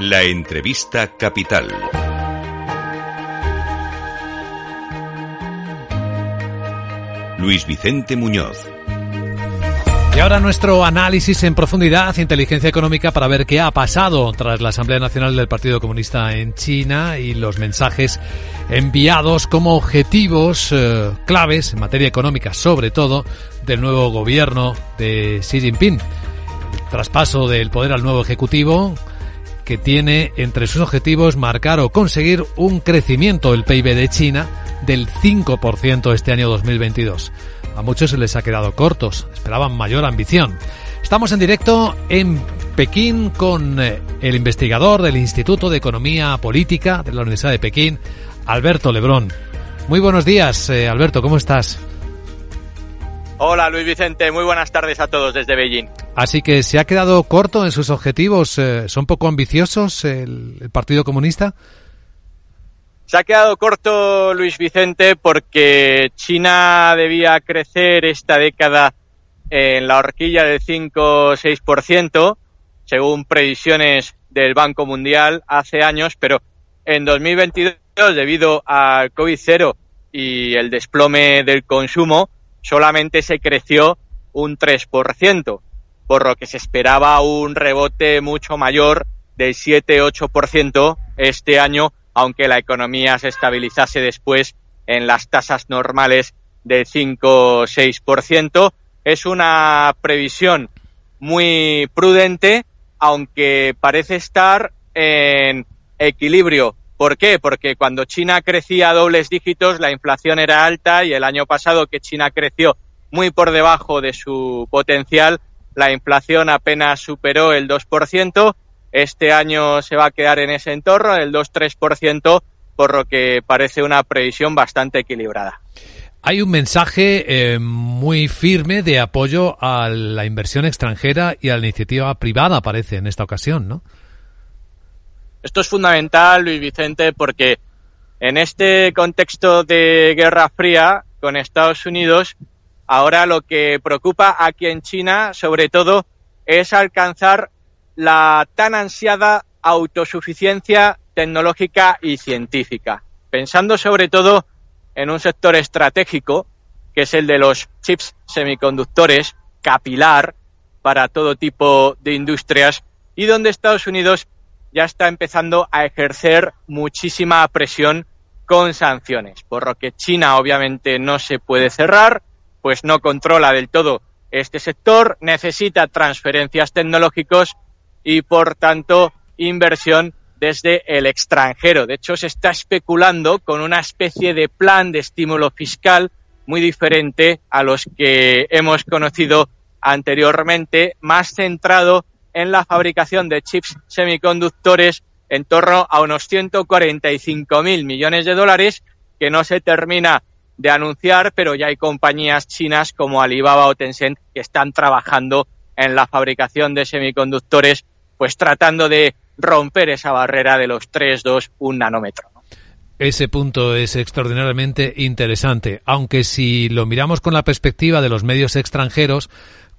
La entrevista capital. Luis Vicente Muñoz. Y ahora nuestro análisis en profundidad, inteligencia económica, para ver qué ha pasado tras la Asamblea Nacional del Partido Comunista en China y los mensajes enviados como objetivos eh, claves en materia económica, sobre todo del nuevo gobierno de Xi Jinping. traspaso del poder al nuevo Ejecutivo, que tiene entre sus objetivos marcar o conseguir un crecimiento del PIB de China del 5% este año 2022. A muchos se les ha quedado cortos, esperaban mayor ambición. Estamos en directo en Pekín con eh, el investigador del Instituto de Economía Política de la Universidad de Pekín, Alberto Lebrón. Muy buenos días, eh, Alberto, ¿cómo estás? Hola Luis Vicente, muy buenas tardes a todos desde Beijing. Así que se ha quedado corto en sus objetivos, eh, ¿son poco ambiciosos el, el Partido Comunista? Se ha quedado corto Luis Vicente porque China debía crecer esta década en la horquilla del 5 6%, según previsiones del Banco Mundial hace años, pero en 2022, debido al COVID-0 y el desplome del consumo, solamente se creció un 3%, por lo que se esperaba un rebote mucho mayor del 7-8% este año aunque la economía se estabilizase después en las tasas normales de 5-6%. Es una previsión muy prudente, aunque parece estar en equilibrio. ¿Por qué? Porque cuando China crecía a dobles dígitos, la inflación era alta y el año pasado que China creció muy por debajo de su potencial, la inflación apenas superó el 2%, este año se va a quedar en ese entorno, el 2-3%, por lo que parece una previsión bastante equilibrada. Hay un mensaje eh, muy firme de apoyo a la inversión extranjera y a la iniciativa privada, parece, en esta ocasión, ¿no? Esto es fundamental, Luis Vicente, porque en este contexto de Guerra Fría con Estados Unidos, ahora lo que preocupa aquí en China, sobre todo, es alcanzar la tan ansiada autosuficiencia tecnológica y científica, pensando sobre todo en un sector estratégico, que es el de los chips semiconductores, capilar para todo tipo de industrias, y donde Estados Unidos ya está empezando a ejercer muchísima presión con sanciones, por lo que China obviamente no se puede cerrar, pues no controla del todo este sector, necesita transferencias tecnológicos y, por tanto, inversión desde el extranjero. De hecho, se está especulando con una especie de plan de estímulo fiscal muy diferente a los que hemos conocido anteriormente, más centrado en la fabricación de chips semiconductores en torno a unos 145 mil millones de dólares que no se termina de anunciar, pero ya hay compañías chinas como Alibaba o Tencent que están trabajando en la fabricación de semiconductores, pues tratando de romper esa barrera de los 3, 2, 1 nanómetro. Ese punto es extraordinariamente interesante, aunque si lo miramos con la perspectiva de los medios extranjeros,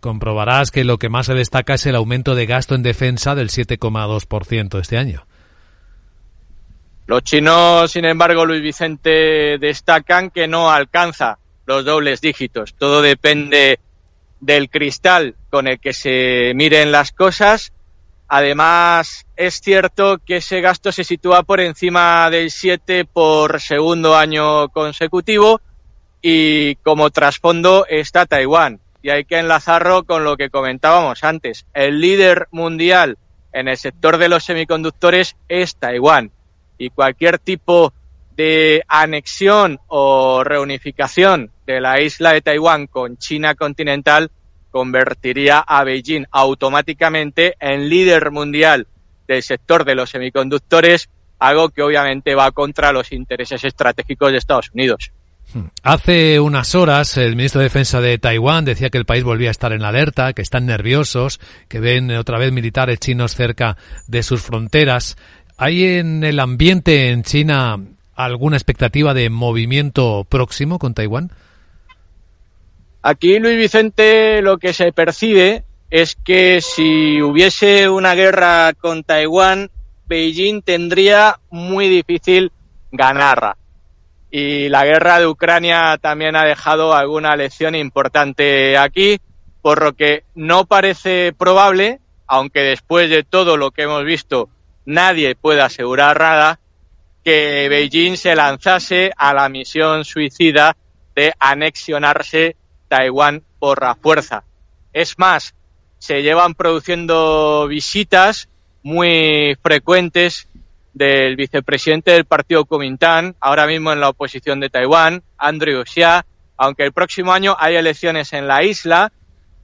comprobarás que lo que más se destaca es el aumento de gasto en defensa del 7,2% este año. Los chinos, sin embargo, Luis Vicente, destacan que no alcanza los dobles dígitos. Todo depende del cristal con el que se miren las cosas. Además, es cierto que ese gasto se sitúa por encima del 7 por segundo año consecutivo y como trasfondo está Taiwán. Y hay que enlazarlo con lo que comentábamos antes. El líder mundial en el sector de los semiconductores es Taiwán. Y cualquier tipo de anexión o reunificación de la isla de Taiwán con China continental convertiría a Beijing automáticamente en líder mundial del sector de los semiconductores, algo que obviamente va contra los intereses estratégicos de Estados Unidos. Hace unas horas el ministro de Defensa de Taiwán decía que el país volvía a estar en alerta, que están nerviosos, que ven otra vez militares chinos cerca de sus fronteras. ¿Hay en el ambiente en China alguna expectativa de movimiento próximo con Taiwán? Aquí, Luis Vicente, lo que se percibe es que si hubiese una guerra con Taiwán, Beijing tendría muy difícil ganarla. Y la guerra de Ucrania también ha dejado alguna lección importante aquí, por lo que no parece probable, aunque después de todo lo que hemos visto nadie puede asegurar nada, que Beijing se lanzase a la misión suicida de anexionarse Taiwán por la fuerza. Es más, se llevan produciendo visitas muy frecuentes del vicepresidente del partido Kuomintang, ahora mismo en la oposición de Taiwán, Andrew Xia, aunque el próximo año hay elecciones en la isla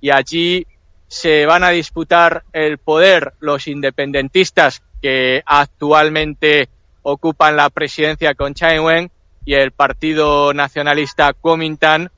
y allí se van a disputar el poder los independentistas que actualmente ocupan la presidencia con Chai Wen y el Partido Nacionalista Kuomintang,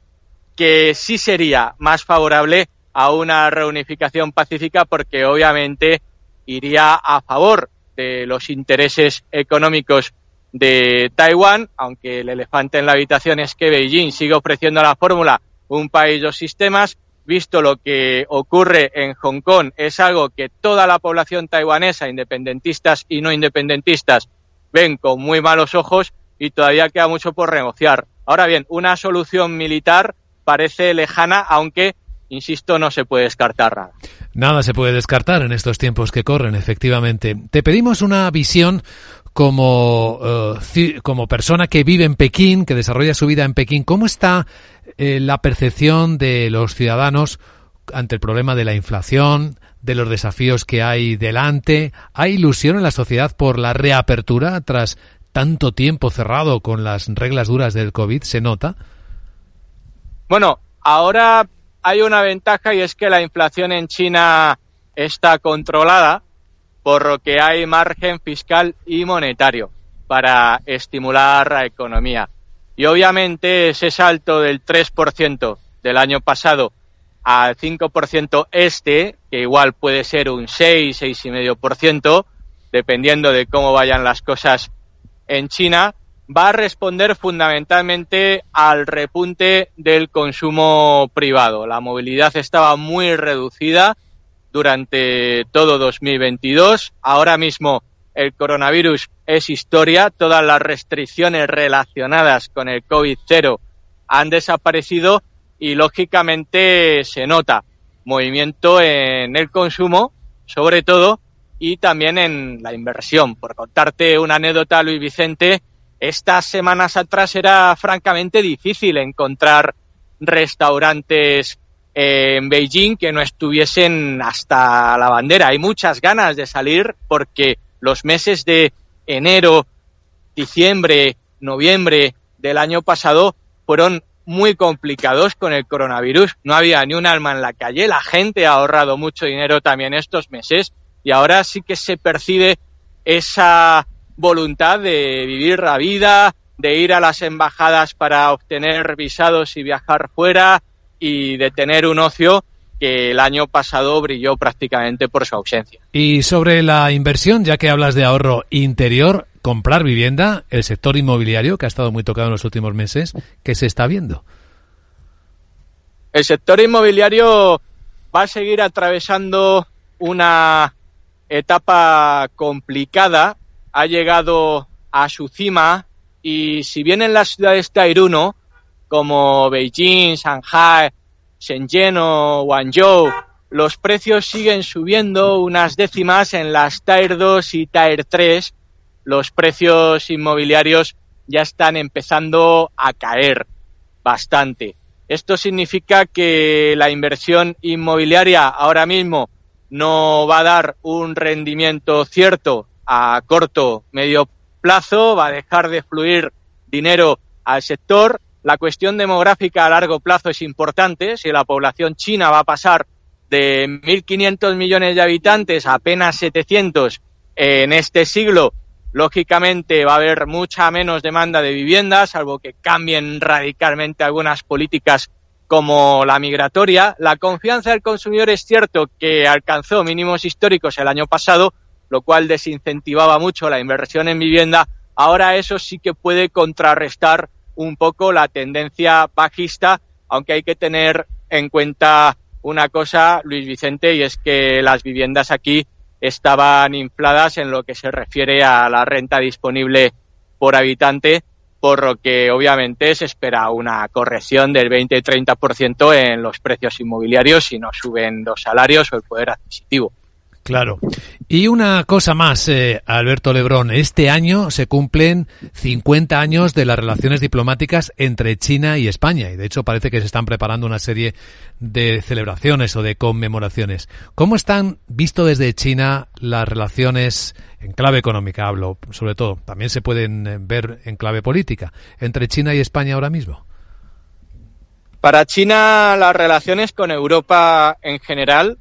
que sí sería más favorable a una reunificación pacífica porque obviamente iría a favor de los intereses económicos de Taiwán, aunque el elefante en la habitación es que Beijing sigue ofreciendo la fórmula un país, dos sistemas, visto lo que ocurre en Hong Kong, es algo que toda la población taiwanesa, independentistas y no independentistas, ven con muy malos ojos y todavía queda mucho por negociar. Ahora bien, una solución militar parece lejana, aunque, insisto, no se puede descartar nada. Nada se puede descartar en estos tiempos que corren, efectivamente. Te pedimos una visión como, eh, como persona que vive en Pekín, que desarrolla su vida en Pekín. ¿Cómo está eh, la percepción de los ciudadanos ante el problema de la inflación, de los desafíos que hay delante? ¿Hay ilusión en la sociedad por la reapertura tras tanto tiempo cerrado con las reglas duras del COVID? ¿Se nota? Bueno, ahora hay una ventaja y es que la inflación en China está controlada, por lo que hay margen fiscal y monetario para estimular la economía. Y obviamente ese salto del 3% del año pasado al 5% este, que igual puede ser un 6, 6,5%, dependiendo de cómo vayan las cosas en China, va a responder fundamentalmente al repunte del consumo privado. La movilidad estaba muy reducida durante todo 2022. Ahora mismo el coronavirus es historia. Todas las restricciones relacionadas con el COVID-0 han desaparecido y lógicamente se nota movimiento en el consumo, sobre todo, y también en la inversión. Por contarte una anécdota, Luis Vicente, estas semanas atrás era francamente difícil encontrar restaurantes en Beijing que no estuviesen hasta la bandera. Hay muchas ganas de salir porque los meses de enero, diciembre, noviembre del año pasado fueron muy complicados con el coronavirus. No había ni un alma en la calle. La gente ha ahorrado mucho dinero también estos meses y ahora sí que se percibe esa voluntad de vivir la vida, de ir a las embajadas para obtener visados y viajar fuera y de tener un ocio que el año pasado brilló prácticamente por su ausencia. Y sobre la inversión, ya que hablas de ahorro interior, comprar vivienda, el sector inmobiliario, que ha estado muy tocado en los últimos meses, ¿qué se está viendo? El sector inmobiliario va a seguir atravesando una etapa complicada ha llegado a su cima y si bien en las ciudades Tier 1, como Beijing, Shanghai, Shenzhen o Guangzhou, los precios siguen subiendo unas décimas en las Tier 2 y Tier 3, los precios inmobiliarios ya están empezando a caer bastante. Esto significa que la inversión inmobiliaria ahora mismo no va a dar un rendimiento cierto a corto, medio plazo, va a dejar de fluir dinero al sector. La cuestión demográfica a largo plazo es importante. Si la población china va a pasar de 1.500 millones de habitantes a apenas 700 en este siglo, lógicamente va a haber mucha menos demanda de viviendas, salvo que cambien radicalmente algunas políticas como la migratoria. La confianza del consumidor es cierto que alcanzó mínimos históricos el año pasado, lo cual desincentivaba mucho la inversión en vivienda, ahora eso sí que puede contrarrestar un poco la tendencia bajista, aunque hay que tener en cuenta una cosa, Luis Vicente, y es que las viviendas aquí estaban infladas en lo que se refiere a la renta disponible por habitante, por lo que obviamente se espera una corrección del 20-30% en los precios inmobiliarios si no suben los salarios o el poder adquisitivo. Claro. Y una cosa más, eh, Alberto Lebrón. Este año se cumplen 50 años de las relaciones diplomáticas entre China y España. Y de hecho parece que se están preparando una serie de celebraciones o de conmemoraciones. ¿Cómo están, visto desde China, las relaciones en clave económica? Hablo, sobre todo. También se pueden eh, ver en clave política entre China y España ahora mismo. Para China, las relaciones con Europa en general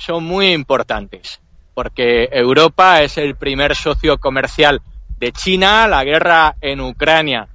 son muy importantes, porque Europa es el primer socio comercial de China. La guerra en Ucrania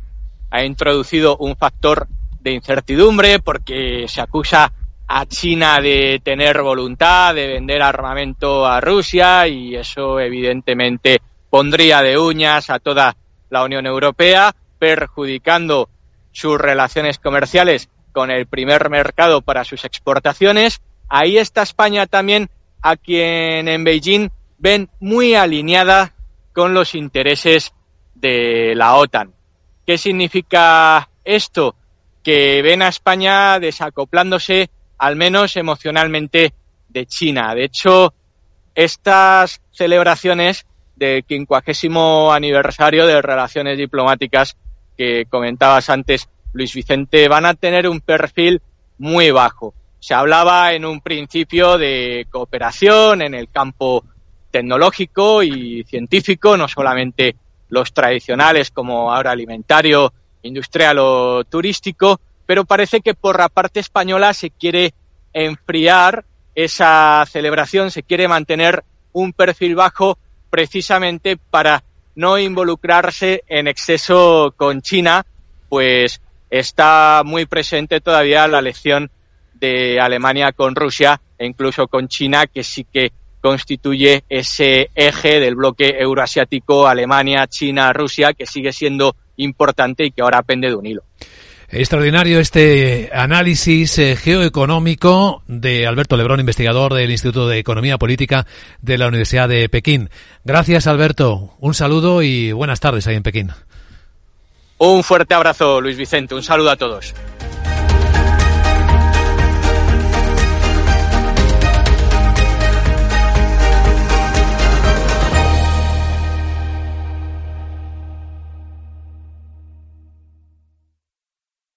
ha introducido un factor de incertidumbre porque se acusa a China de tener voluntad de vender armamento a Rusia y eso evidentemente pondría de uñas a toda la Unión Europea, perjudicando sus relaciones comerciales con el primer mercado para sus exportaciones ahí está España también, a quien en Beijing ven muy alineada con los intereses de la OTAN. ¿Qué significa esto? Que ven a España desacoplándose, al menos emocionalmente, de China. De hecho, estas celebraciones del quincuagésimo aniversario de relaciones diplomáticas que comentabas antes, Luis Vicente, van a tener un perfil muy bajo. Se hablaba en un principio de cooperación en el campo tecnológico y científico, no solamente los tradicionales como ahora alimentario, industrial o turístico, pero parece que por la parte española se quiere enfriar esa celebración, se quiere mantener un perfil bajo precisamente para no involucrarse en exceso con China, pues está muy presente todavía la lección de Alemania con Rusia e incluso con China, que sí que constituye ese eje del bloque euroasiático Alemania, China, Rusia, que sigue siendo importante y que ahora pende de un hilo. Extraordinario este análisis eh, geoeconómico de Alberto Lebrón, investigador del Instituto de Economía Política de la Universidad de Pekín. Gracias, Alberto. Un saludo y buenas tardes ahí en Pekín. Un fuerte abrazo, Luis Vicente. Un saludo a todos.